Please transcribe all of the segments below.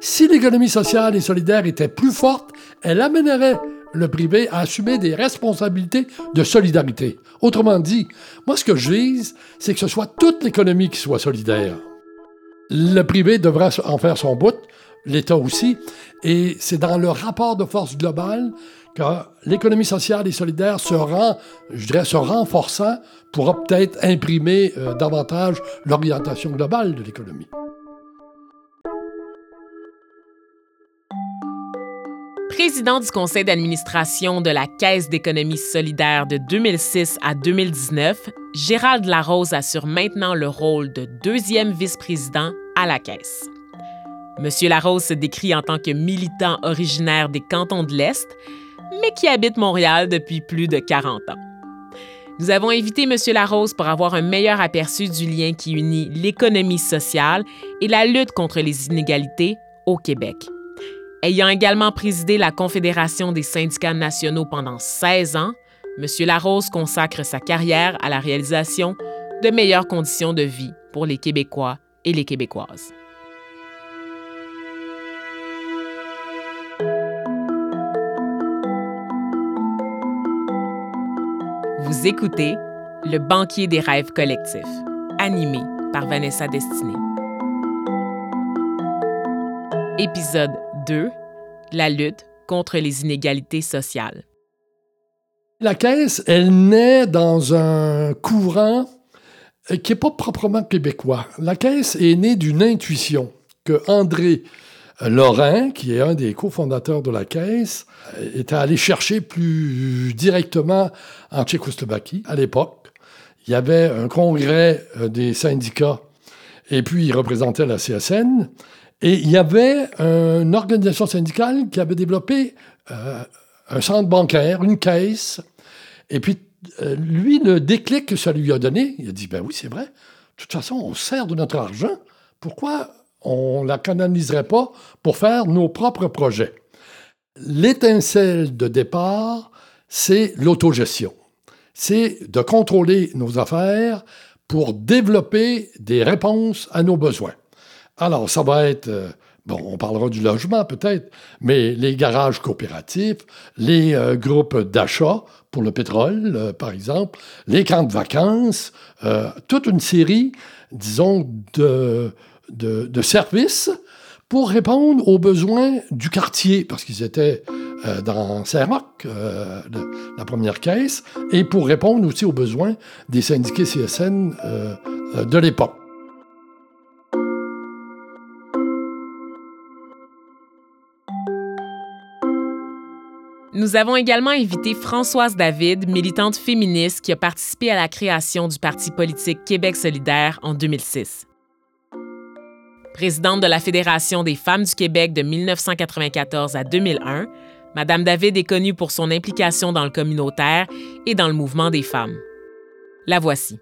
Si l'économie sociale et solidaire était plus forte, elle amènerait le privé à assumer des responsabilités de solidarité. Autrement dit, moi ce que je vise, c'est que ce soit toute l'économie qui soit solidaire. Le privé devra en faire son bout, l'État aussi, et c'est dans le rapport de force global que l'économie sociale et solidaire se rend, je dirais, se renforçant pourra peut-être imprimer euh, davantage l'orientation globale de l'économie. Président du conseil d'administration de la Caisse d'économie solidaire de 2006 à 2019, Gérald Larose assure maintenant le rôle de deuxième vice-président à la Caisse. Monsieur Larose se décrit en tant que militant originaire des cantons de l'Est, mais qui habite Montréal depuis plus de 40 ans. Nous avons invité Monsieur Larose pour avoir un meilleur aperçu du lien qui unit l'économie sociale et la lutte contre les inégalités au Québec. Ayant également présidé la Confédération des syndicats nationaux pendant 16 ans, M. Larose consacre sa carrière à la réalisation de meilleures conditions de vie pour les Québécois et les Québécoises. Vous écoutez Le banquier des rêves collectifs, animé par Vanessa Destinée. Épisode 2. La lutte contre les inégalités sociales. La Caisse, elle naît dans un courant euh, qui n'est pas proprement québécois. La Caisse est née d'une intuition que André euh, Lorrain, qui est un des cofondateurs de la Caisse, euh, était allé chercher plus directement en Tchécoslovaquie à l'époque. Il y avait un congrès des syndicats et puis il représentait la CSN. Et il y avait une organisation syndicale qui avait développé euh, un centre bancaire, une caisse. Et puis, euh, lui, le déclic que ça lui a donné, il a dit, ben oui, c'est vrai. De toute façon, on sert de notre argent. Pourquoi on ne la canaliserait pas pour faire nos propres projets? L'étincelle de départ, c'est l'autogestion. C'est de contrôler nos affaires pour développer des réponses à nos besoins. Alors, ça va être, euh, bon, on parlera du logement peut-être, mais les garages coopératifs, les euh, groupes d'achat pour le pétrole, euh, par exemple, les camps de vacances, toute une série, disons, de, de, services pour répondre aux besoins du quartier, parce qu'ils étaient dans Saint-Roch, la première caisse, et pour répondre aussi aux besoins des syndiqués CSN de l'époque. Nous avons également invité Françoise David, militante féministe qui a participé à la création du parti politique Québec solidaire en 2006. Présidente de la Fédération des femmes du Québec de 1994 à 2001, Madame David est connue pour son implication dans le communautaire et dans le mouvement des femmes. La voici.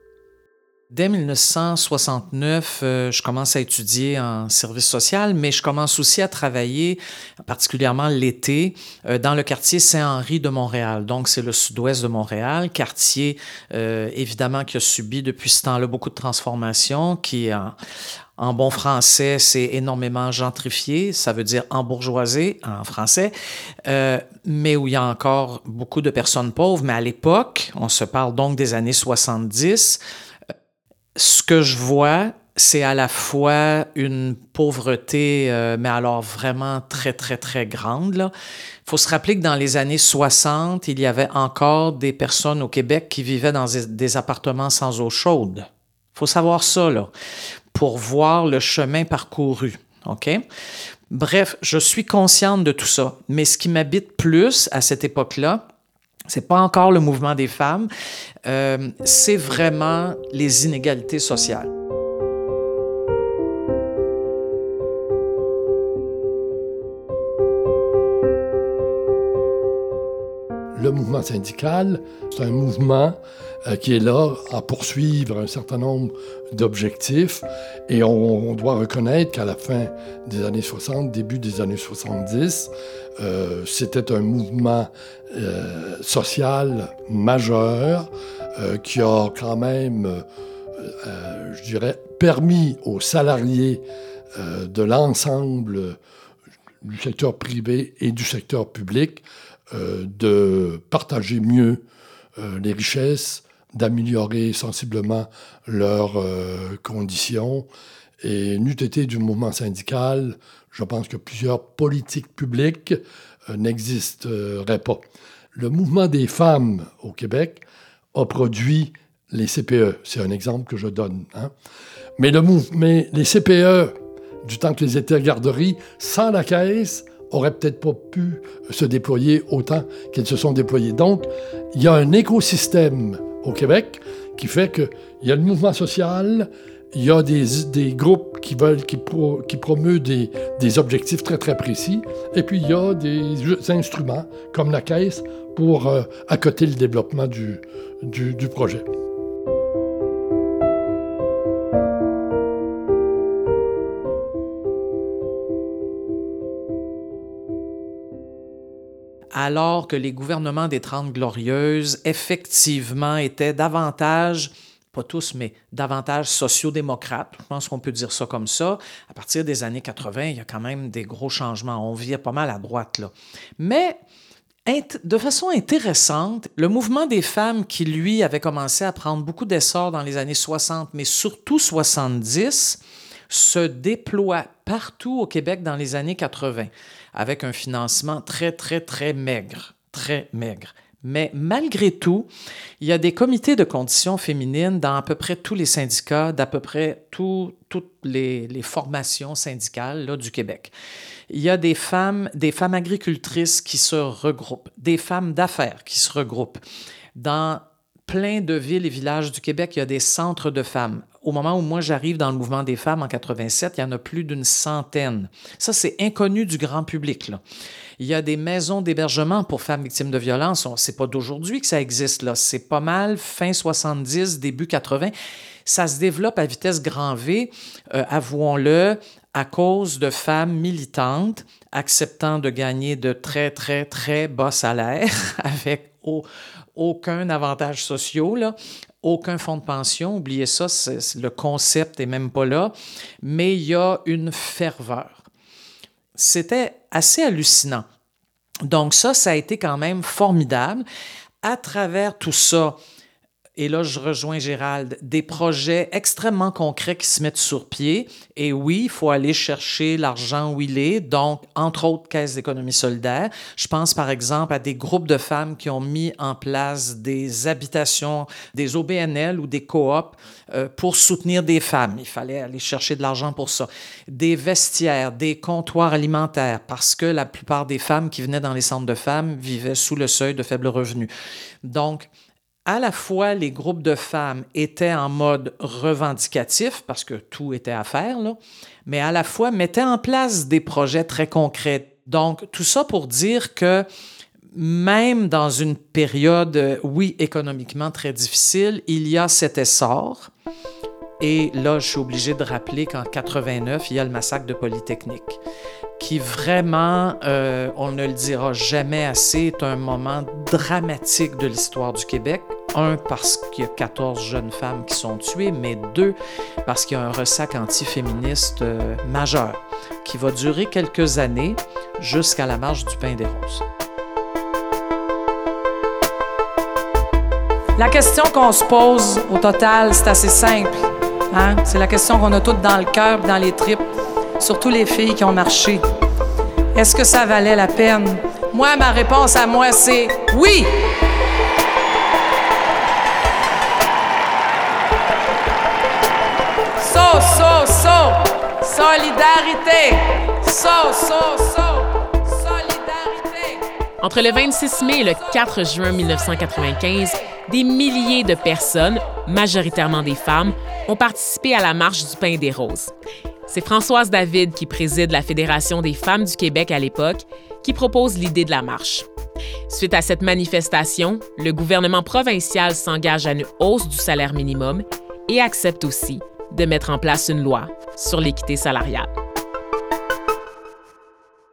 Dès 1969, euh, je commence à étudier en service social, mais je commence aussi à travailler, particulièrement l'été, euh, dans le quartier Saint-Henri de Montréal. Donc, c'est le sud-ouest de Montréal, quartier euh, évidemment qui a subi depuis ce temps-là beaucoup de transformations, qui en, en bon français, c'est énormément gentrifié, ça veut dire embourgeoisé en français, euh, mais où il y a encore beaucoup de personnes pauvres. Mais à l'époque, on se parle donc des années 70, ce que je vois, c'est à la fois une pauvreté, euh, mais alors vraiment très, très, très grande. Il faut se rappeler que dans les années 60, il y avait encore des personnes au Québec qui vivaient dans des appartements sans eau chaude. Faut savoir ça, là, pour voir le chemin parcouru. OK? Bref, je suis consciente de tout ça, mais ce qui m'habite plus à cette époque-là, c'est pas encore le mouvement des femmes, euh, c'est vraiment les inégalités sociales. Le mouvement syndical, c'est un mouvement qui est là à poursuivre un certain nombre d'objectifs. Et on, doit reconnaître qu'à la fin des années 60, début des années 70, euh, c'était un mouvement euh, social majeur qui a quand même euh, je dirais, permis aux salariés euh, de l'ensemble du secteur privé et du secteur public de partager mieux les richesses, d'améliorer sensiblement leurs conditions. Et n'eût été du mouvement syndical, je pense que plusieurs politiques publiques n'existeraient pas. Le mouvement des femmes au Québec a produit les CPE. C'est un exemple que je donne. Hein. Mais, le mais les CPE, du temps que les étaient garderies, sans la caisse, auraient peut-être pas pu se déployer autant qu'elles se sont déployées. Donc, il y a un écosystème au Québec qui fait qu'il y a le mouvement social, il y a des, groupes qui veulent, qui, promeuvent des, objectifs très très précis, et puis il y a des instruments comme la caisse pour euh, accoter le développement du projet. Alors que les gouvernements des Trente Glorieuses, effectivement, étaient davantage pas tous, mais davantage sociodémocrates. Je pense qu'on peut dire ça comme ça. À partir des années 80, il y a quand même des gros changements. On vit pas mal à droite, là. Mais de façon intéressante, le mouvement des femmes qui, lui, avait commencé à prendre beaucoup d'essor dans les années 60, mais surtout 70, se déploie partout au Québec dans les années 80 avec un financement très, très, très maigre, très maigre. Mais malgré tout, il y a des comités de conditions féminines dans à peu près tous les syndicats, d'à peu près toutes les, formations syndicales là, du Québec. Il y a des femmes, des femmes agricultrices qui se regroupent, des femmes d'affaires qui se regroupent. Dans plein de villes et villages du Québec, il y a des centres de femmes. Au moment où moi j'arrive dans le mouvement des femmes en 87, il y en a plus d'une centaine. Ça, c'est inconnu du grand public. Il y a des maisons d'hébergement pour femmes victimes de violences. C'est pas d'aujourd'hui que ça existe. C'est pas mal fin 70, début 80. Ça se développe à vitesse grand V, euh, avouons-le, à cause de femmes militantes acceptant de gagner de très, très, très bas salaires avec aucun avantage social, là, aucun fonds de pension. Oubliez ça, le concept n'est même pas là. Mais il y a une ferveur. C'était assez hallucinant. Donc ça, ça a été quand même formidable. À travers tout ça, et là je rejoins Gérald, des projets extrêmement concrets qui se mettent sur pied. Et oui, il faut aller chercher l'argent où il est, donc entre autres Caisse d'économie solidaire. Je pense par exemple à des groupes de femmes qui ont mis en place des habitations, des OBNL ou des coops euh, pour soutenir des femmes. Il fallait aller chercher de l'argent pour ça. Des vestiaires, des comptoirs alimentaires, parce que la plupart des femmes qui venaient dans les centres de femmes vivaient sous le seuil de faible revenu. Donc, à la fois les groupes de femmes étaient en mode revendicatif, parce que tout était à faire, mais à la fois mettaient en place des projets très concrets. Donc, tout ça pour dire que même dans une période, oui, économiquement très difficile, il y a cet essor. Et là, je suis obligé de rappeler qu'en 89, il y a le massacre de Polytechnique, qui vraiment, euh, on ne le dira jamais assez, est un moment dramatique de l'histoire du Québec. Un, parce qu'il y a 14 jeunes femmes qui sont tuées, mais deux, parce qu'il y a un ressac antiféministe euh, majeur qui va durer quelques années jusqu'à la marche du pain des roses. La question qu'on se pose au total, c'est assez simple. Hein? C'est la question qu'on a toutes dans le cœur, dans les tripes, surtout les filles qui ont marché. Est-ce que ça valait la peine? Moi, ma réponse à moi, c'est oui! Solidarité! So, so, so! Solidarité! Entre le 26 mai et le 4 juin 1995, des milliers de personnes, majoritairement des femmes, ont participé à la marche du pain des roses. C'est Françoise David qui préside la Fédération des femmes du Québec à l'époque qui propose l'idée de la marche. Suite à cette manifestation, le gouvernement provincial s'engage à une hausse du salaire minimum et accepte aussi de mettre en place une loi sur l'équité salariale.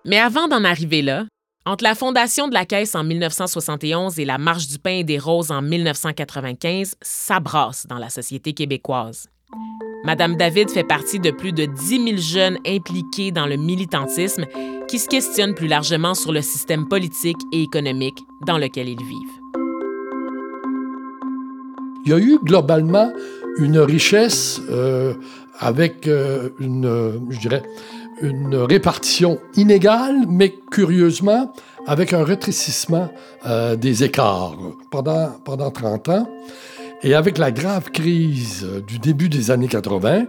Mais avant d'en arriver là, Entre la fondation de la Caisse en 1971 et la Marche du pain et des roses en 1995, ça brasse dans la société québécoise. Madame David fait partie de plus de 10 000 jeunes impliqués dans le militantisme qui se questionnent plus largement sur le système politique et économique dans lequel ils vivent. Il y a eu globalement une richesse euh, avec euh, une, je dirais, une répartition inégale, mais curieusement, avec un rétrécissement euh, des écarts pendant, pendant 30 ans. Et avec la grave crise du début des années 80,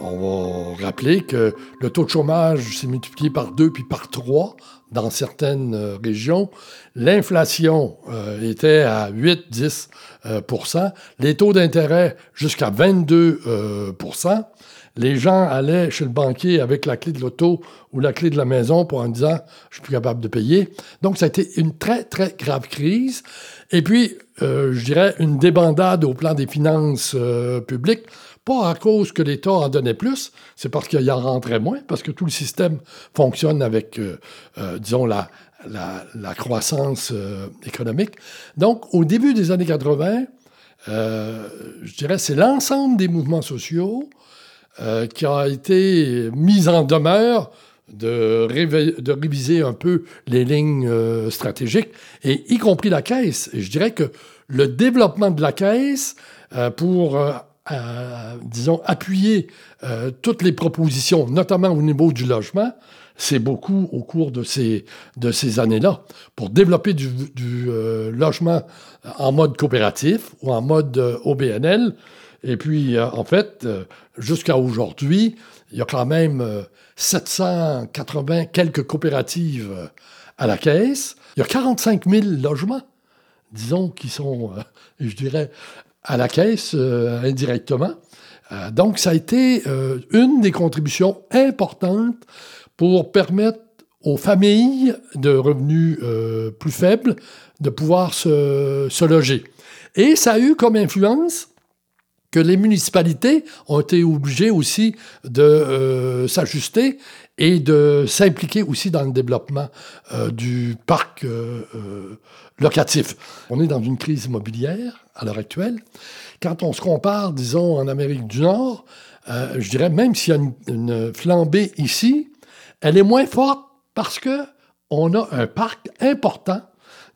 on va rappeler que le taux de chômage s'est multiplié par deux puis par trois dans certaines euh, régions. L'inflation euh, était à 8-10% les taux d'intérêt jusqu'à 22% les gens allaient chez le banquier avec la clé de l'auto ou la clé de la maison pour en disant je suis plus capable de payer. Donc ça a été une très très grave crise. Et puis, euh, je dirais une débandade au plan des finances euh, publiques, pas à cause que l'État en donnait plus, c'est parce qu'il en rentrait moins, parce que tout le système fonctionne avec, euh, disons, la, la, la croissance économique. Donc, au début des années 80, je dirais, c'est l'ensemble des mouvements sociaux qui a été mise en demeure de, réviser un peu les lignes euh, stratégiques, et y compris la caisse. Je dirais que le développement de la caisse euh, pour, disons, appuyer toutes les propositions, notamment au niveau du logement, c'est beaucoup au cours de ces, années-là, pour développer du logement en mode coopératif ou en mode OBNL, et puis, euh, en fait, euh, jusqu'à aujourd'hui, il y a quand même 780 euh, quelques coopératives à la caisse. Il y a 45 000 logements, disons, qui sont, je dirais, à la caisse indirectement. donc, ça a été une des contributions importantes pour permettre aux familles de revenus plus faibles de pouvoir se, se loger. Et ça a eu comme influence que les municipalités ont été obligées aussi de euh, s'ajuster et de s'impliquer aussi dans le développement euh, du parc euh, locatif. On est dans une crise immobilière à l'heure actuelle. Quand on se compare, disons, en Amérique du Nord, je dirais même s'il y a une, une, flambée ici, elle est moins forte parce que on a un parc important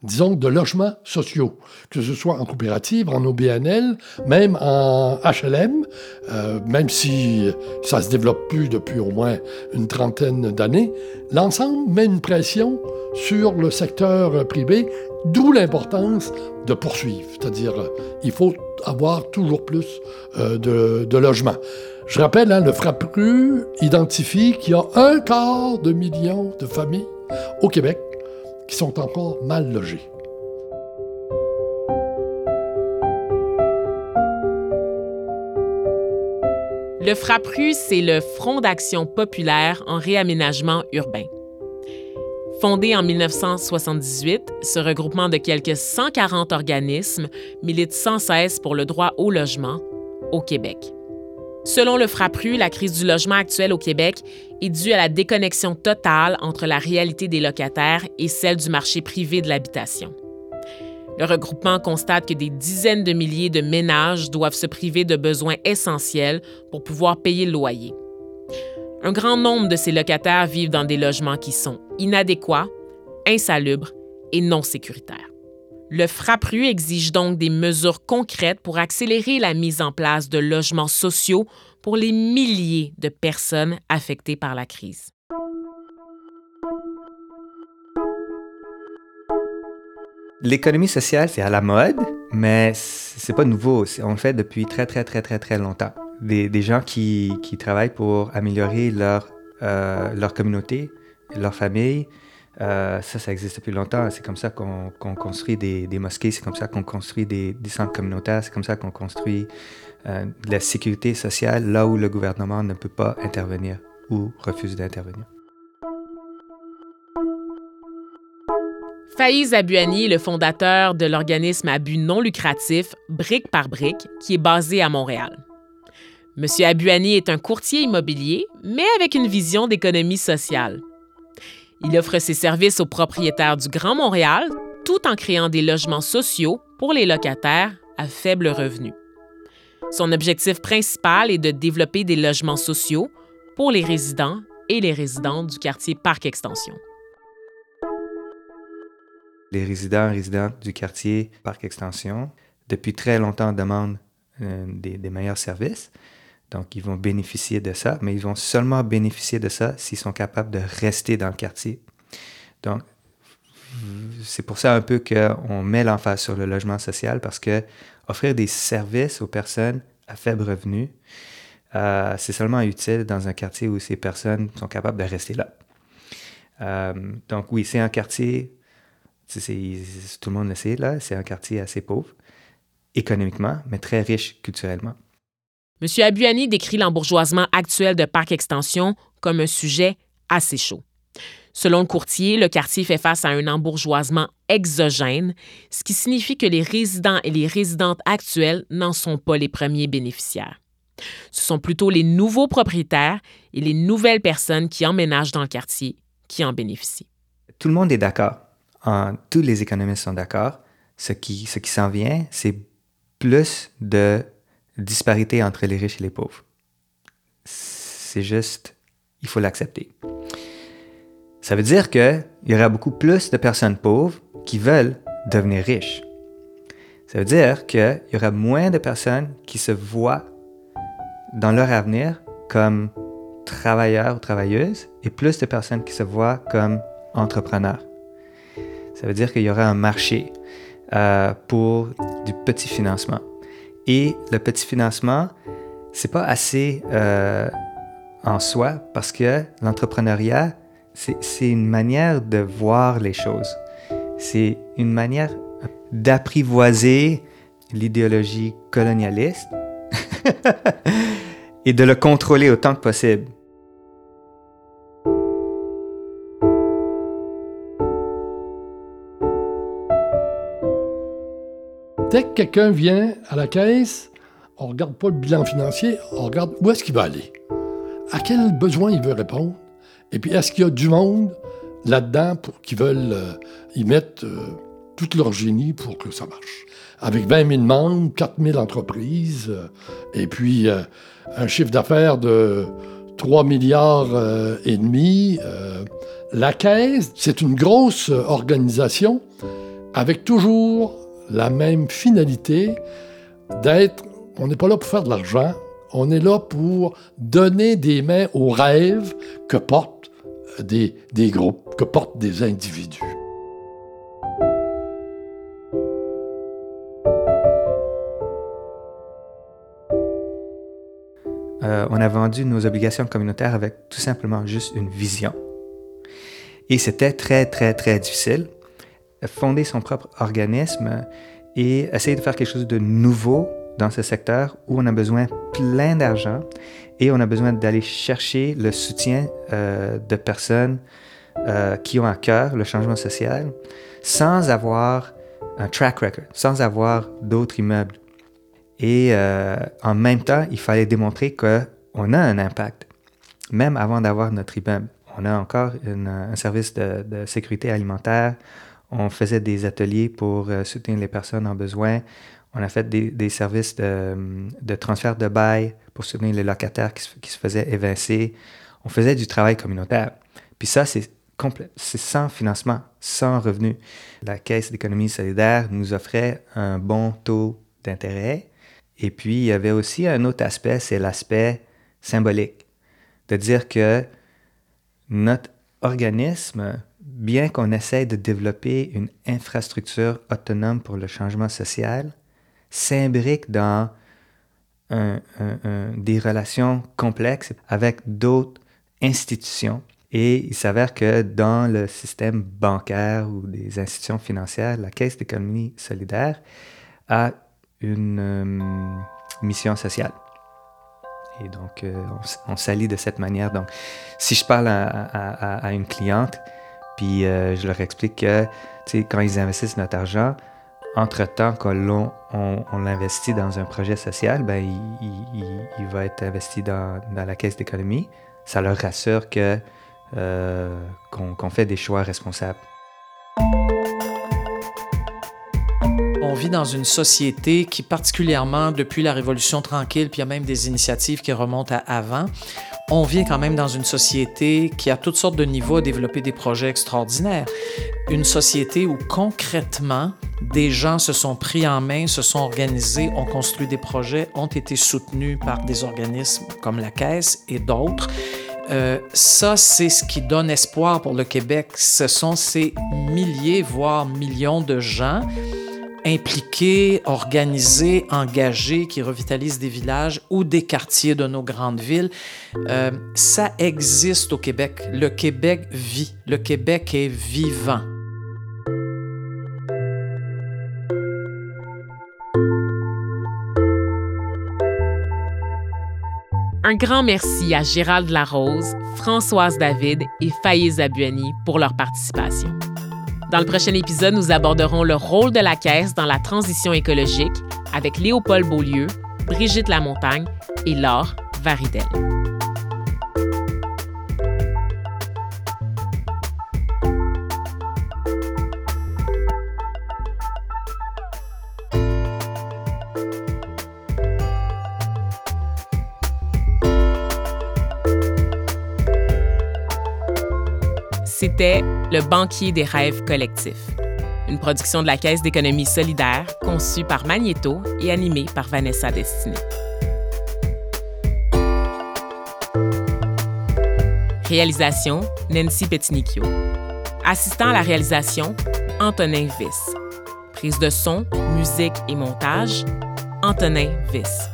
disons, de logements sociaux, que ce soit en coopérative, en OBNL, même en HLM, euh, même si ça se développe plus depuis au moins une trentaine d'années, l'ensemble met une pression sur le secteur privé, d'où l'importance de poursuivre, c'est-à-dire il faut avoir toujours plus euh, de, logements. Je rappelle, hein, le FRAPRU identifie qu'il y a un quart de million de familles au Québec qui sont encore mal logés. Le FRAPRU, c'est le Front d'action populaire en réaménagement urbain. Fondé en 1978, ce regroupement de quelques 140 organismes milite sans cesse pour le droit au logement au Québec. Selon le FRAPRU, la crise du logement actuel au Québec est due à la déconnexion totale entre la réalité des locataires et celle du marché privé de l'habitation. Le regroupement constate que des dizaines de milliers de ménages doivent se priver de besoins essentiels pour pouvoir payer le loyer. Un grand nombre de ces locataires vivent dans des logements qui sont inadéquats, insalubres et non sécuritaires. Le FRAPRU exige donc des mesures concrètes pour accélérer la mise en place de logements sociaux pour les milliers de personnes affectées par la crise. L'économie sociale, c'est à la mode, mais c'est pas nouveau. On le fait depuis très, très, très, très, très longtemps. Des, des gens qui, travaillent pour améliorer leur, euh, leur communauté, leur famille, euh, ça, ça existe depuis longtemps. C'est comme ça qu'on construit des, mosquées, c'est comme ça qu'on construit des, centres communautaires, c'est comme ça qu'on construit euh, la sécurité sociale là où le gouvernement ne peut pas intervenir ou refuse d'intervenir. Faïz Abouani est le fondateur de l'organisme à but non lucratif Brique par Brique, qui est basé à Montréal. Monsieur Abouani est un courtier immobilier, mais avec une vision d'économie sociale. Il offre ses services aux propriétaires du Grand Montréal tout en créant des logements sociaux pour les locataires à faible revenu. Son objectif principal est de développer des logements sociaux pour les résidents et les résidentes du quartier Parc Extension. Les résidents et résidentes du quartier Parc Extension, depuis très longtemps, demandent euh, des, des, meilleurs services. Donc, ils vont bénéficier de ça, mais ils vont seulement bénéficier de ça s'ils sont capables de rester dans le quartier. Donc, c'est pour ça un peu qu'on met l'emphase sur le logement social parce que offrir des services aux personnes à faible revenu, euh, c'est seulement utile dans un quartier où ces personnes sont capables de rester là. Euh, donc oui, c'est un quartier, tout le monde le sait, là, c'est un quartier assez pauvre économiquement, mais très riche culturellement. M. Abuani décrit l'embourgeoisement actuel de Parc Extension comme un sujet assez chaud. Selon le courtier, le quartier fait face à un embourgeoisement exogène, ce qui signifie que les résidents et les résidentes actuelles n'en sont pas les premiers bénéficiaires. Ce sont plutôt les nouveaux propriétaires et les nouvelles personnes qui emménagent dans le quartier qui en bénéficient. Tout le monde est d'accord. tous les économistes sont d'accord. Ce qui, ce qui s'en vient, c'est plus de disparité entre les riches et les pauvres. C'est juste, il faut l'accepter. Ça veut dire qu'il y aura beaucoup plus de personnes pauvres qui veulent devenir riches. Ça veut dire qu'il y aura moins de personnes qui se voient dans leur avenir comme travailleurs ou travailleuses et plus de personnes qui se voient comme entrepreneurs. Ça veut dire qu'il y aura un marché euh, pour du petit financement. Et le petit financement, c'est pas assez euh, en soi parce que l'entrepreneuriat, c'est une manière de voir les choses. C'est une manière d'apprivoiser l'idéologie colonialiste et de le contrôler autant que possible. Dès que quelqu'un vient à la caisse, on ne regarde pas le bilan financier, on regarde où est-ce qu'il va aller, à quel besoin il veut répondre, et puis, est-ce qu'il y a du monde là-dedans pour qui veulent euh, y mettre euh, tout leur génie pour que ça marche? Avec 20 000 membres, 4 000 entreprises, euh, et puis un chiffre d'affaires de 3 milliards et demi. la Caisse, c'est une grosse organisation avec toujours la même finalité d'être, on n'est pas là pour faire de l'argent, on est là pour donner des mains aux rêves que portent des, groupes, que portent des individus. Euh, on a vendu nos obligations communautaires avec tout simplement juste une vision. Et c'était très, très, très difficile. Fonder son propre organisme et essayer de faire quelque chose de nouveau dans ce secteur où on a besoin plein d'argent et on a besoin d'aller chercher le soutien euh, de personnes euh, qui ont à cœur le changement social sans avoir un track record, sans avoir d'autres immeubles. Et euh, en même temps, il fallait démontrer qu'on a un impact, même avant d'avoir notre immeuble. On a encore un service de, de, sécurité alimentaire. On faisait des ateliers pour soutenir les personnes en besoin. On a fait des, services de, transfert de bail pour soutenir les locataires qui se, faisaient évincer. On faisait du travail communautaire. Puis ça, c'est c'est sans financement, sans revenu. La Caisse d'économie solidaire nous offrait un bon taux d'intérêt. Et puis, il y avait aussi un autre aspect, c'est l'aspect symbolique. De dire que notre organisme, bien qu'on essaie de développer une infrastructure autonome pour le changement social, s'imbrique dans des relations complexes avec d'autres institutions. Et il s'avère que dans le système bancaire ou des institutions financières, la Caisse d'économie solidaire a une euh, mission sociale. Et donc, euh, on, s'allie de cette manière. Donc, si je parle à, une cliente, puis euh, je leur explique que, quand ils investissent notre argent, entre-temps qu'on on, l'investit dans un projet social, ben, il, va être investi dans, la caisse d'économie. Ça leur rassure que qu'on fait des choix responsables. On vit dans une société qui, particulièrement depuis la Révolution tranquille, puis il y a même des initiatives qui remontent à avant, on vit quand même dans une société qui a toutes sortes de niveaux à développer des projets extraordinaires. Une société où concrètement, des gens se sont pris en main, se sont organisés, ont construit des projets, ont été soutenus par des organismes comme la Caisse et d'autres. Euh, ça, c'est ce qui donne espoir pour le Québec. Ce sont ces milliers, voire millions de gens impliqués, organisés, engagés, qui revitalisent des villages ou des quartiers de nos grandes villes. Euh, ça existe au Québec. Le Québec vit. Le Québec est vivant. Un grand merci à Gérald Larose, Françoise David et Faïz Abuani pour leur participation. Dans le prochain épisode, nous aborderons le rôle de la Caisse dans la transition écologique avec Léopold Beaulieu, Brigitte Lamontagne et Laure Varidel. C'était Le banquier des rêves collectifs, une production de la Caisse d'économie solidaire conçue par Magneto et animée par Vanessa Destiné. Réalisation Nancy Petinicchio. Assistant à la réalisation Antonin Viss. Prise de son, musique et montage Antonin Viss.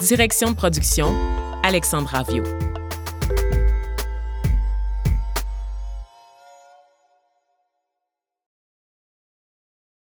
Direction de production Alexandra Viau.